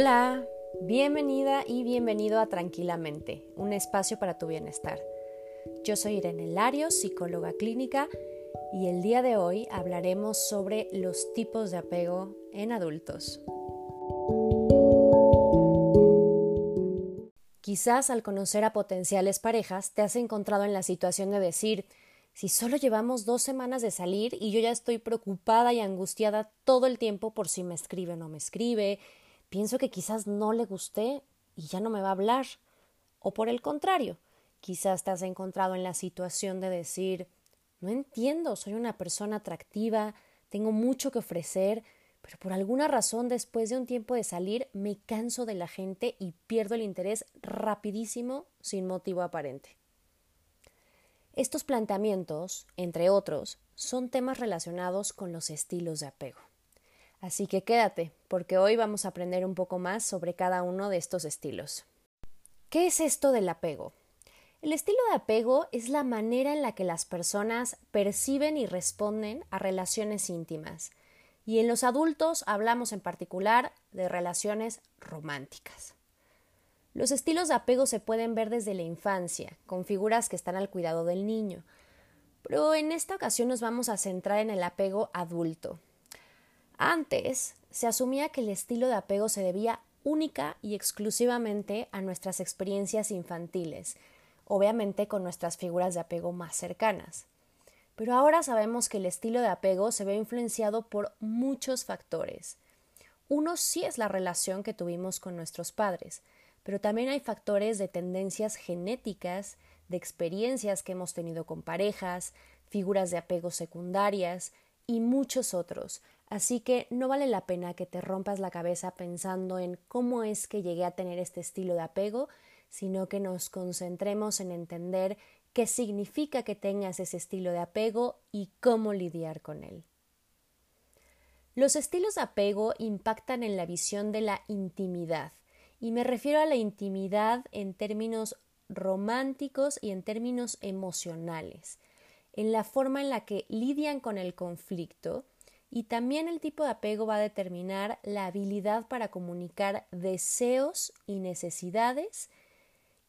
Hola, bienvenida y bienvenido a Tranquilamente, un espacio para tu bienestar. Yo soy Irene Lario, psicóloga clínica, y el día de hoy hablaremos sobre los tipos de apego en adultos. Quizás al conocer a potenciales parejas te has encontrado en la situación de decir, si solo llevamos dos semanas de salir y yo ya estoy preocupada y angustiada todo el tiempo por si me escribe o no me escribe, pienso que quizás no le gusté y ya no me va a hablar. O por el contrario, quizás te has encontrado en la situación de decir no entiendo, soy una persona atractiva, tengo mucho que ofrecer, pero por alguna razón después de un tiempo de salir me canso de la gente y pierdo el interés rapidísimo sin motivo aparente. Estos planteamientos, entre otros, son temas relacionados con los estilos de apego. Así que quédate, porque hoy vamos a aprender un poco más sobre cada uno de estos estilos. ¿Qué es esto del apego? El estilo de apego es la manera en la que las personas perciben y responden a relaciones íntimas. Y en los adultos hablamos en particular de relaciones románticas. Los estilos de apego se pueden ver desde la infancia, con figuras que están al cuidado del niño. Pero en esta ocasión nos vamos a centrar en el apego adulto, antes se asumía que el estilo de apego se debía única y exclusivamente a nuestras experiencias infantiles, obviamente con nuestras figuras de apego más cercanas. Pero ahora sabemos que el estilo de apego se ve influenciado por muchos factores. Uno sí es la relación que tuvimos con nuestros padres, pero también hay factores de tendencias genéticas, de experiencias que hemos tenido con parejas, figuras de apego secundarias y muchos otros, Así que no vale la pena que te rompas la cabeza pensando en cómo es que llegué a tener este estilo de apego, sino que nos concentremos en entender qué significa que tengas ese estilo de apego y cómo lidiar con él. Los estilos de apego impactan en la visión de la intimidad, y me refiero a la intimidad en términos románticos y en términos emocionales, en la forma en la que lidian con el conflicto, y también el tipo de apego va a determinar la habilidad para comunicar deseos y necesidades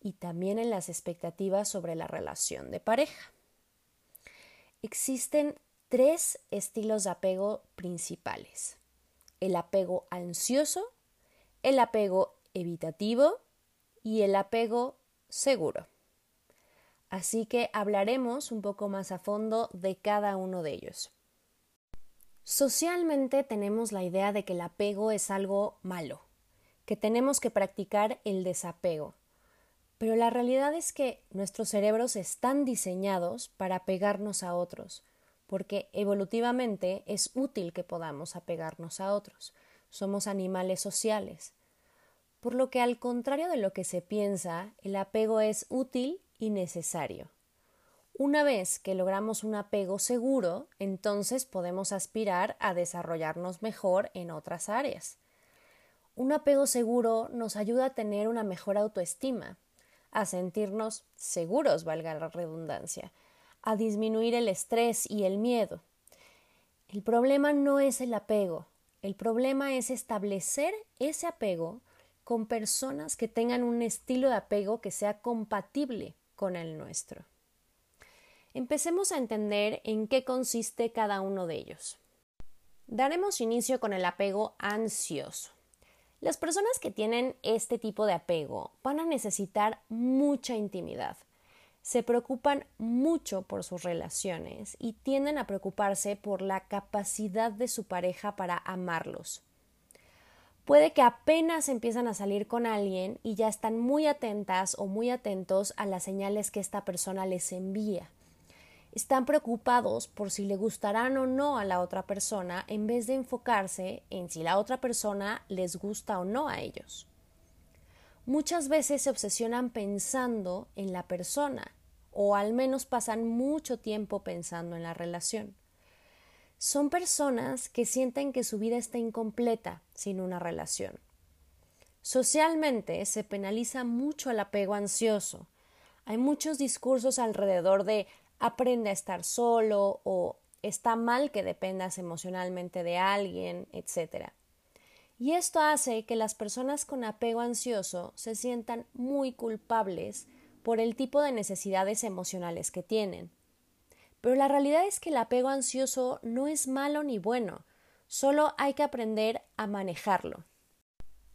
y también en las expectativas sobre la relación de pareja. Existen tres estilos de apego principales. El apego ansioso, el apego evitativo y el apego seguro. Así que hablaremos un poco más a fondo de cada uno de ellos. Socialmente tenemos la idea de que el apego es algo malo, que tenemos que practicar el desapego. Pero la realidad es que nuestros cerebros están diseñados para apegarnos a otros, porque evolutivamente es útil que podamos apegarnos a otros. Somos animales sociales. Por lo que al contrario de lo que se piensa, el apego es útil y necesario. Una vez que logramos un apego seguro, entonces podemos aspirar a desarrollarnos mejor en otras áreas. Un apego seguro nos ayuda a tener una mejor autoestima, a sentirnos seguros, valga la redundancia, a disminuir el estrés y el miedo. El problema no es el apego, el problema es establecer ese apego con personas que tengan un estilo de apego que sea compatible con el nuestro. Empecemos a entender en qué consiste cada uno de ellos. Daremos inicio con el apego ansioso. Las personas que tienen este tipo de apego van a necesitar mucha intimidad. Se preocupan mucho por sus relaciones y tienden a preocuparse por la capacidad de su pareja para amarlos. Puede que apenas empiezan a salir con alguien y ya están muy atentas o muy atentos a las señales que esta persona les envía están preocupados por si le gustarán o no a la otra persona en vez de enfocarse en si la otra persona les gusta o no a ellos. Muchas veces se obsesionan pensando en la persona o al menos pasan mucho tiempo pensando en la relación. Son personas que sienten que su vida está incompleta sin una relación. Socialmente se penaliza mucho el apego ansioso. Hay muchos discursos alrededor de aprende a estar solo o está mal que dependas emocionalmente de alguien, etc. Y esto hace que las personas con apego ansioso se sientan muy culpables por el tipo de necesidades emocionales que tienen. Pero la realidad es que el apego ansioso no es malo ni bueno, solo hay que aprender a manejarlo.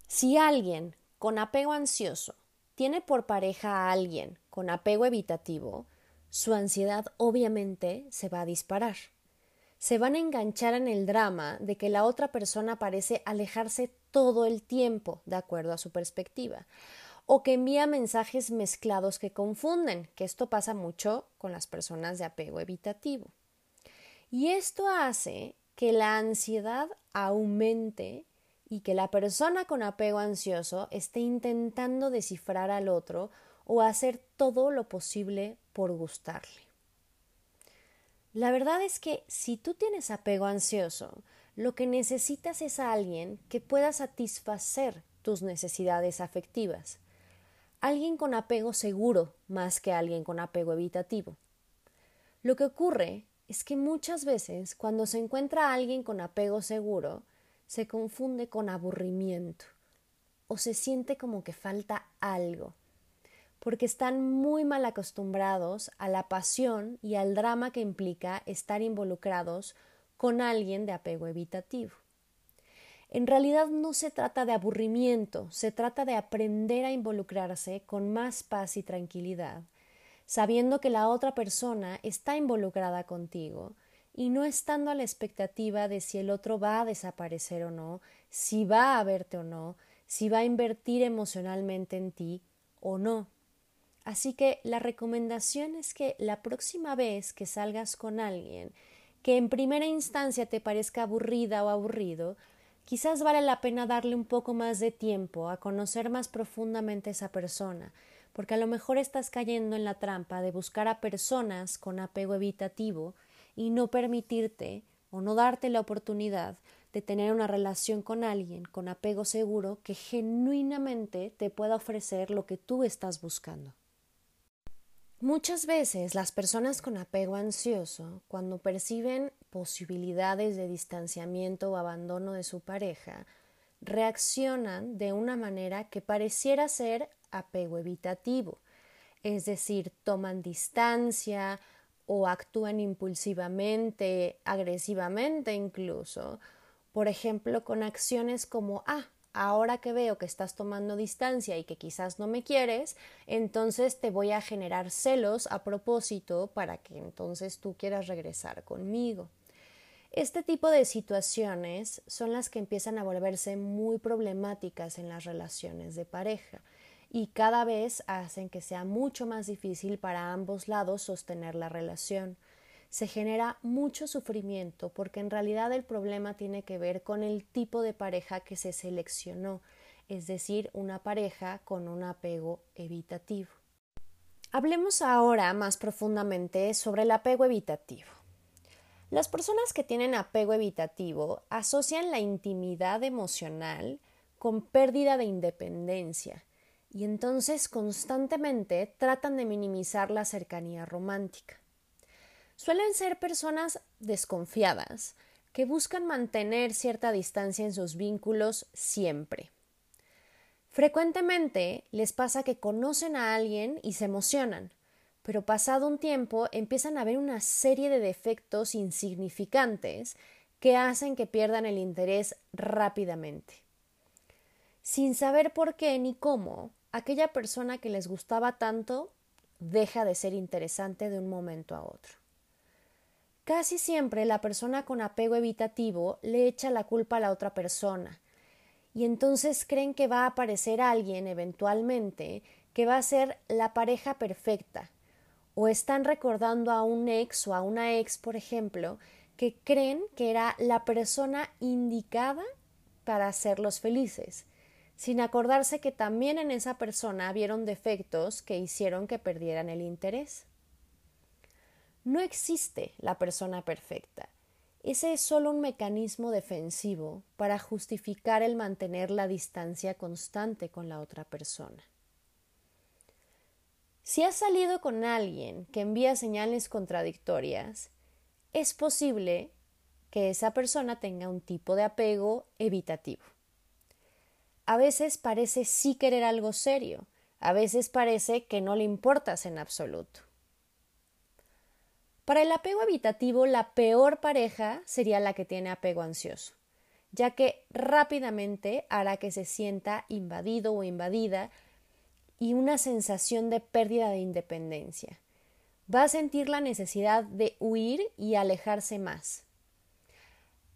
Si alguien con apego ansioso tiene por pareja a alguien con apego evitativo, su ansiedad obviamente se va a disparar se van a enganchar en el drama de que la otra persona parece alejarse todo el tiempo, de acuerdo a su perspectiva, o que envía mensajes mezclados que confunden, que esto pasa mucho con las personas de apego evitativo. Y esto hace que la ansiedad aumente y que la persona con apego ansioso esté intentando descifrar al otro o hacer todo lo posible por gustarle. La verdad es que si tú tienes apego ansioso, lo que necesitas es a alguien que pueda satisfacer tus necesidades afectivas. Alguien con apego seguro más que alguien con apego evitativo. Lo que ocurre es que muchas veces cuando se encuentra alguien con apego seguro, se confunde con aburrimiento o se siente como que falta algo porque están muy mal acostumbrados a la pasión y al drama que implica estar involucrados con alguien de apego evitativo. En realidad no se trata de aburrimiento, se trata de aprender a involucrarse con más paz y tranquilidad, sabiendo que la otra persona está involucrada contigo y no estando a la expectativa de si el otro va a desaparecer o no, si va a verte o no, si va a invertir emocionalmente en ti o no. Así que la recomendación es que la próxima vez que salgas con alguien que en primera instancia te parezca aburrida o aburrido, quizás vale la pena darle un poco más de tiempo a conocer más profundamente a esa persona, porque a lo mejor estás cayendo en la trampa de buscar a personas con apego evitativo y no permitirte o no darte la oportunidad de tener una relación con alguien con apego seguro que genuinamente te pueda ofrecer lo que tú estás buscando. Muchas veces las personas con apego ansioso, cuando perciben posibilidades de distanciamiento o abandono de su pareja, reaccionan de una manera que pareciera ser apego evitativo, es decir, toman distancia o actúan impulsivamente, agresivamente incluso, por ejemplo, con acciones como ah, ahora que veo que estás tomando distancia y que quizás no me quieres, entonces te voy a generar celos a propósito para que entonces tú quieras regresar conmigo. Este tipo de situaciones son las que empiezan a volverse muy problemáticas en las relaciones de pareja y cada vez hacen que sea mucho más difícil para ambos lados sostener la relación se genera mucho sufrimiento porque en realidad el problema tiene que ver con el tipo de pareja que se seleccionó, es decir, una pareja con un apego evitativo. Hablemos ahora más profundamente sobre el apego evitativo. Las personas que tienen apego evitativo asocian la intimidad emocional con pérdida de independencia y entonces constantemente tratan de minimizar la cercanía romántica suelen ser personas desconfiadas, que buscan mantener cierta distancia en sus vínculos siempre. Frecuentemente les pasa que conocen a alguien y se emocionan, pero pasado un tiempo empiezan a ver una serie de defectos insignificantes que hacen que pierdan el interés rápidamente. Sin saber por qué ni cómo, aquella persona que les gustaba tanto deja de ser interesante de un momento a otro. Casi siempre la persona con apego evitativo le echa la culpa a la otra persona y entonces creen que va a aparecer alguien eventualmente que va a ser la pareja perfecta o están recordando a un ex o a una ex, por ejemplo, que creen que era la persona indicada para hacerlos felices, sin acordarse que también en esa persona vieron defectos que hicieron que perdieran el interés. No existe la persona perfecta. Ese es solo un mecanismo defensivo para justificar el mantener la distancia constante con la otra persona. Si has salido con alguien que envía señales contradictorias, es posible que esa persona tenga un tipo de apego evitativo. a veces parece sí querer algo serio, a veces parece que no le importas en absoluto. Para el apego evitativo, la peor pareja sería la que tiene apego ansioso, ya que rápidamente hará que se sienta invadido o invadida y una sensación de pérdida de independencia. Va a sentir la necesidad de huir y alejarse más.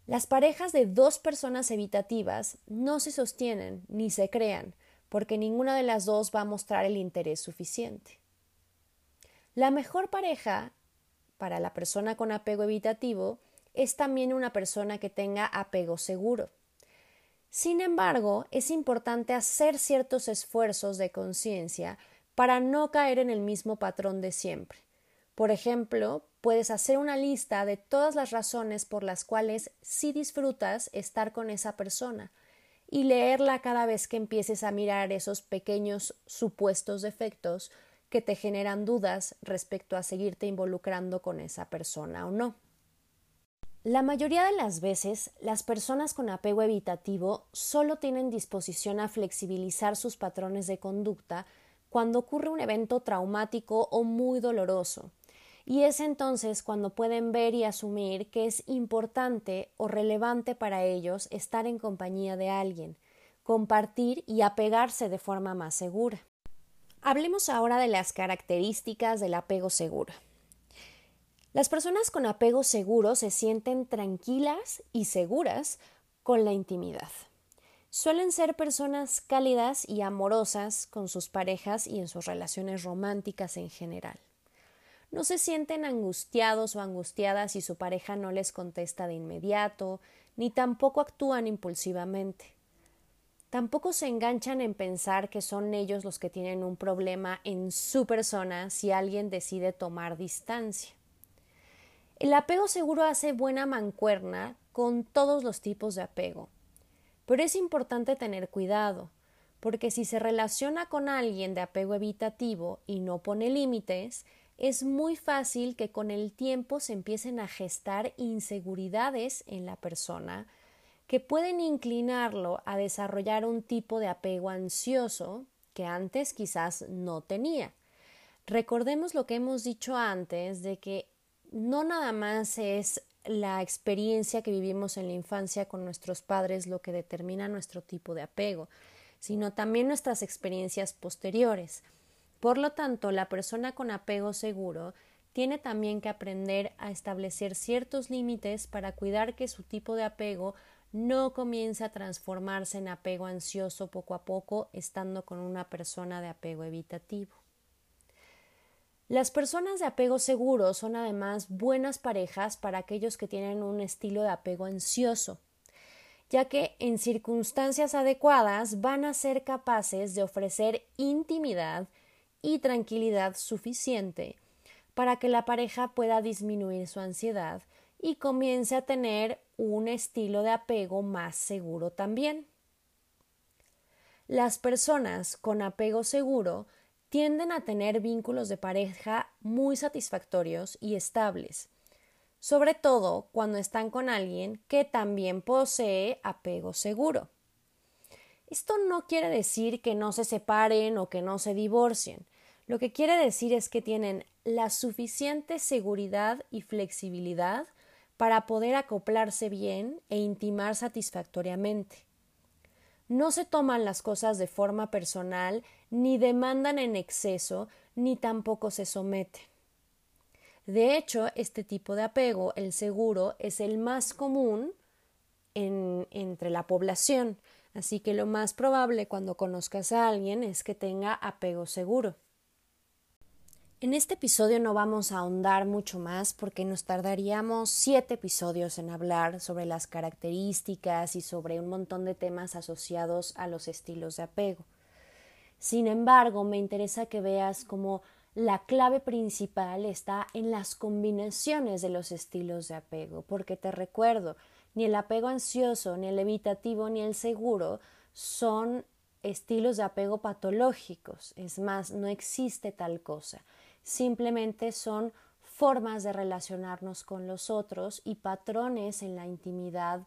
Las parejas de dos personas evitativas no se sostienen ni se crean, porque ninguna de las dos va a mostrar el interés suficiente. La mejor pareja para la persona con apego evitativo es también una persona que tenga apego seguro. Sin embargo, es importante hacer ciertos esfuerzos de conciencia para no caer en el mismo patrón de siempre. Por ejemplo, puedes hacer una lista de todas las razones por las cuales sí disfrutas estar con esa persona y leerla cada vez que empieces a mirar esos pequeños supuestos defectos que te generan dudas respecto a seguirte involucrando con esa persona o no. La mayoría de las veces, las personas con apego evitativo solo tienen disposición a flexibilizar sus patrones de conducta cuando ocurre un evento traumático o muy doloroso, y es entonces cuando pueden ver y asumir que es importante o relevante para ellos estar en compañía de alguien, compartir y apegarse de forma más segura. Hablemos ahora de las características del apego seguro. Las personas con apego seguro se sienten tranquilas y seguras con la intimidad. Suelen ser personas cálidas y amorosas con sus parejas y en sus relaciones románticas en general. No se sienten angustiados o angustiadas si su pareja no les contesta de inmediato, ni tampoco actúan impulsivamente. Tampoco se enganchan en pensar que son ellos los que tienen un problema en su persona si alguien decide tomar distancia. El apego seguro hace buena mancuerna con todos los tipos de apego. Pero es importante tener cuidado, porque si se relaciona con alguien de apego evitativo y no pone límites, es muy fácil que con el tiempo se empiecen a gestar inseguridades en la persona que pueden inclinarlo a desarrollar un tipo de apego ansioso que antes quizás no tenía. Recordemos lo que hemos dicho antes de que no nada más es la experiencia que vivimos en la infancia con nuestros padres lo que determina nuestro tipo de apego, sino también nuestras experiencias posteriores. Por lo tanto, la persona con apego seguro tiene también que aprender a establecer ciertos límites para cuidar que su tipo de apego no comience a transformarse en apego ansioso poco a poco estando con una persona de apego evitativo. Las personas de apego seguro son además buenas parejas para aquellos que tienen un estilo de apego ansioso, ya que en circunstancias adecuadas van a ser capaces de ofrecer intimidad y tranquilidad suficiente para que la pareja pueda disminuir su ansiedad y comience a tener un estilo de apego más seguro también. Las personas con apego seguro tienden a tener vínculos de pareja muy satisfactorios y estables, sobre todo cuando están con alguien que también posee apego seguro. Esto no quiere decir que no se separen o que no se divorcien. Lo que quiere decir es que tienen la suficiente seguridad y flexibilidad para poder acoplarse bien e intimar satisfactoriamente. No se toman las cosas de forma personal, ni demandan en exceso, ni tampoco se someten. De hecho, este tipo de apego, el seguro, es el más común en, entre la población, así que lo más probable cuando conozcas a alguien es que tenga apego seguro. En este episodio no vamos a ahondar mucho más porque nos tardaríamos siete episodios en hablar sobre las características y sobre un montón de temas asociados a los estilos de apego. Sin embargo, me interesa que veas cómo la clave principal está en las combinaciones de los estilos de apego, porque te recuerdo, ni el apego ansioso, ni el evitativo, ni el seguro son estilos de apego patológicos. Es más, no existe tal cosa simplemente son formas de relacionarnos con los otros y patrones en la intimidad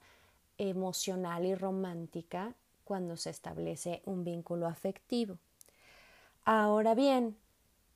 emocional y romántica cuando se establece un vínculo afectivo. Ahora bien,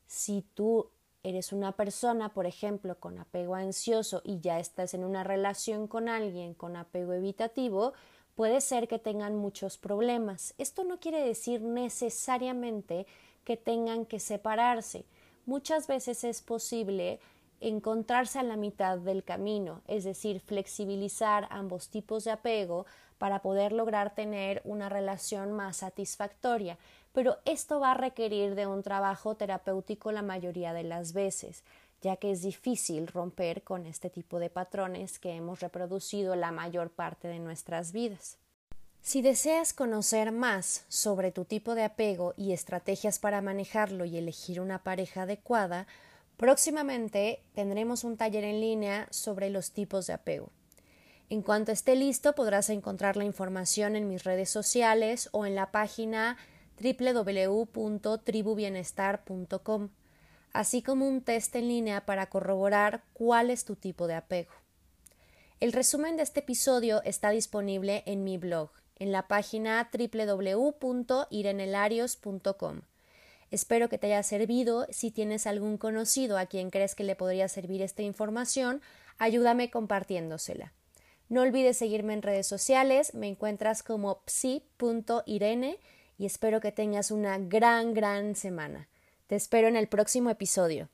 si tú eres una persona, por ejemplo, con apego ansioso y ya estás en una relación con alguien con apego evitativo, puede ser que tengan muchos problemas. Esto no quiere decir necesariamente que tengan que separarse. Muchas veces es posible encontrarse a la mitad del camino, es decir, flexibilizar ambos tipos de apego para poder lograr tener una relación más satisfactoria, pero esto va a requerir de un trabajo terapéutico la mayoría de las veces, ya que es difícil romper con este tipo de patrones que hemos reproducido la mayor parte de nuestras vidas. Si deseas conocer más sobre tu tipo de apego y estrategias para manejarlo y elegir una pareja adecuada, próximamente tendremos un taller en línea sobre los tipos de apego. En cuanto esté listo podrás encontrar la información en mis redes sociales o en la página www.tribubienestar.com, así como un test en línea para corroborar cuál es tu tipo de apego. El resumen de este episodio está disponible en mi blog, en la página www.irenelarios.com. Espero que te haya servido. Si tienes algún conocido a quien crees que le podría servir esta información, ayúdame compartiéndosela. No olvides seguirme en redes sociales, me encuentras como psi.irene y espero que tengas una gran, gran semana. Te espero en el próximo episodio.